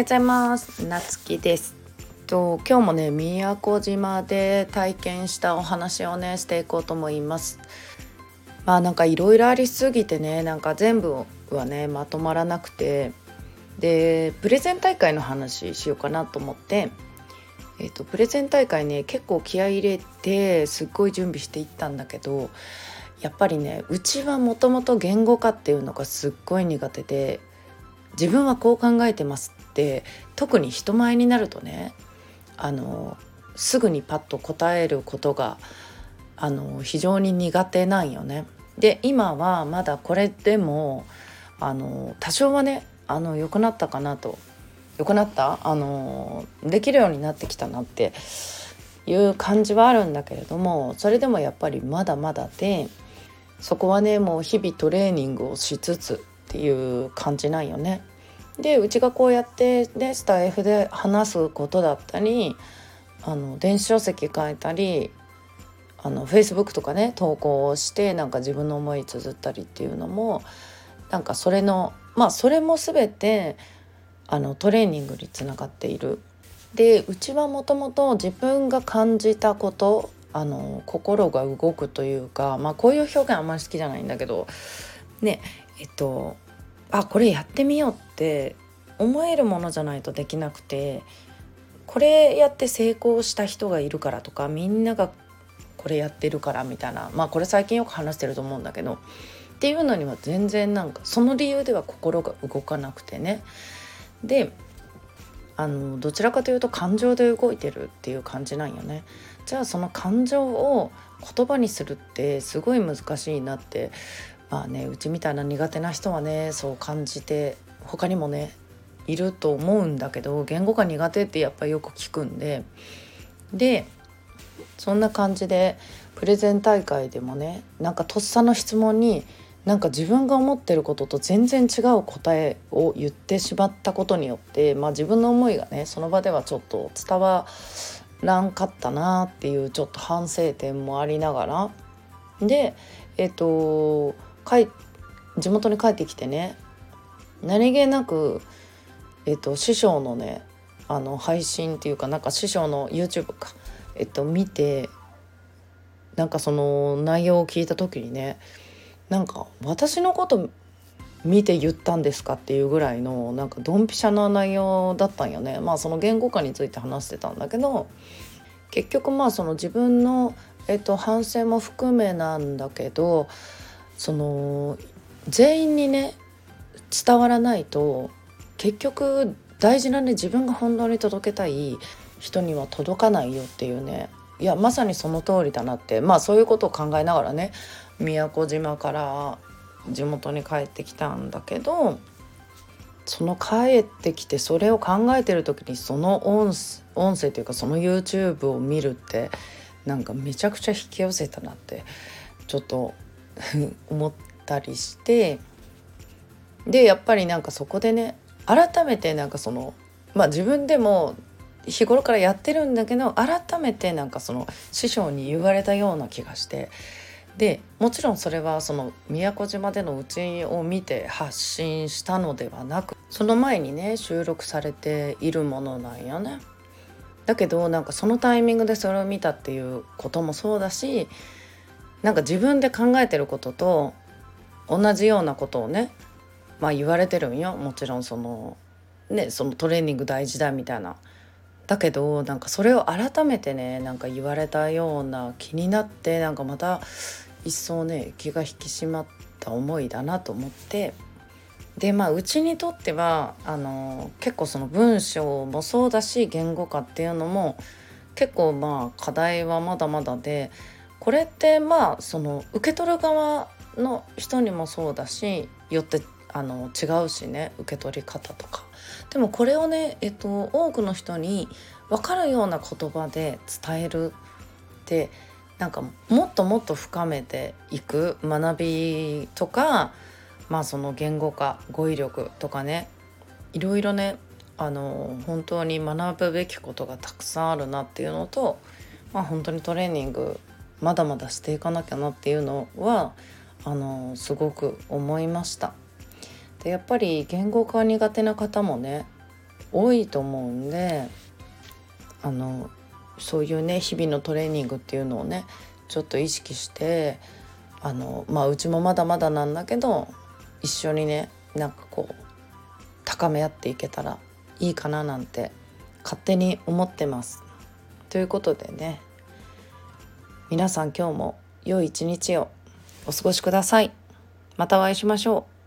ようございます。なつきです。と今日もね宮古島で体験したお話をねしていこうと思います。まあなんかいろいろありすぎてねなんか全部はねまとまらなくてでプレゼン大会の話しようかなと思ってえーと、プレゼン大会ね結構気合い入れてすっごい準備していったんだけどやっぱりねうちはもともと言語化っていうのがすっごい苦手で自分はこう考えてますって特に人前になるとねあのすぐにパッと答えることがあの非常に苦手なんよね。で今はまだこれでもあの多少はねあの良くなったかなと良くなったあのできるようになってきたなっていう感じはあるんだけれどもそれでもやっぱりまだまだでそこはねもう日々トレーニングをしつつっていう感じなんよね。でうちがこうやってでスタイフで話すことだったりあの電子書籍書いたりあの Facebook とかね投稿をしてなんか自分の思い綴ったりっていうのもなんかそれのまあそれも全てあのトレーニングにつながっている。でうちはもともと自分が感じたことあの心が動くというか、まあ、こういう表現あんまり好きじゃないんだけどねえっとあこれやってみようって思えるものじゃないとできなくてこれやって成功した人がいるからとかみんながこれやってるからみたいなまあこれ最近よく話してると思うんだけどっていうのには全然なんかその理由では心が動かなくてねであのどちらかというと感情で動いてるっていう感じなんよね。じゃあその感情を言葉にするってすごい難しいなってまあねうちみたいな苦手な人はねそう感じて他にもねいると思うんだけど言語が苦手ってやっぱよく聞くんで。でそんな感じでプレゼン大会でもねなんかとっさの質問になんか自分が思ってることと全然違う答えを言ってしまったことによって、まあ、自分の思いがねその場ではちょっと伝わらんかったなっていうちょっと反省点もありながら。でえっ、と地元に帰ってきてね何気なく、えっと、師匠のねあの配信っていうかなんか師匠の YouTube か、えっと、見てなんかその内容を聞いた時にねなんか私のこと見て言ったんですかっていうぐらいのなんかドンピシャな内容だったんよね。まあその言語化について話してたんだけど結局まあその自分の、えっと、反省も含めなんだけどその全員にね伝わらないと結局大事なね自分が本当に届けたい人には届かないよっていうね。いやまさにその通りだなって。まあそういうことを考えながらね宮古島から地元に帰ってきたんだけどその帰ってきてそれを考えてる時にその音音声というかその YouTube を見るってなんかめちゃくちゃ引き寄せたなってちょっと 思ったりしてでやっぱりなんかそこでね改めてなんかそのまあ自分でも日頃からやってるんだけど改めてなんかその師匠に言われたような気がしてでもちろんそれはその宮古島でのうちを見て発信したのではなくその前にね収録されているものなんよね。だけどなんかそのタイミングでそれを見たっていうこともそうだしなんか自分で考えてることと同じようなことをねまあ言われてるんよもちろんそのねそのトレーニング大事だみたいな。だけどなんかそれを改めてねなんか言われたような気になってなんかまた一層ね気が引き締まった思いだなと思ってでまあうちにとってはあの結構その文章もそうだし言語化っていうのも結構まあ課題はまだまだでこれってまあその受け取る側の人にもそうだしよってあの違うしね受け取り方とか。でもこれをね、えっと、多くの人に分かるような言葉で伝えるってなんかもっともっと深めていく学びとかまあその言語化語彙力とかねいろいろねあの本当に学ぶべきことがたくさんあるなっていうのと、まあ、本当にトレーニングまだまだしていかなきゃなっていうのはあのすごく思いました。でやっぱり言語化苦手な方もね多いと思うんであのそういうね日々のトレーニングっていうのをねちょっと意識してあのまあうちもまだまだなんだけど一緒にねなんかこう高め合っていけたらいいかななんて勝手に思ってます。ということでね皆さん今日も良い一日をお過ごしください。またお会いしましょう。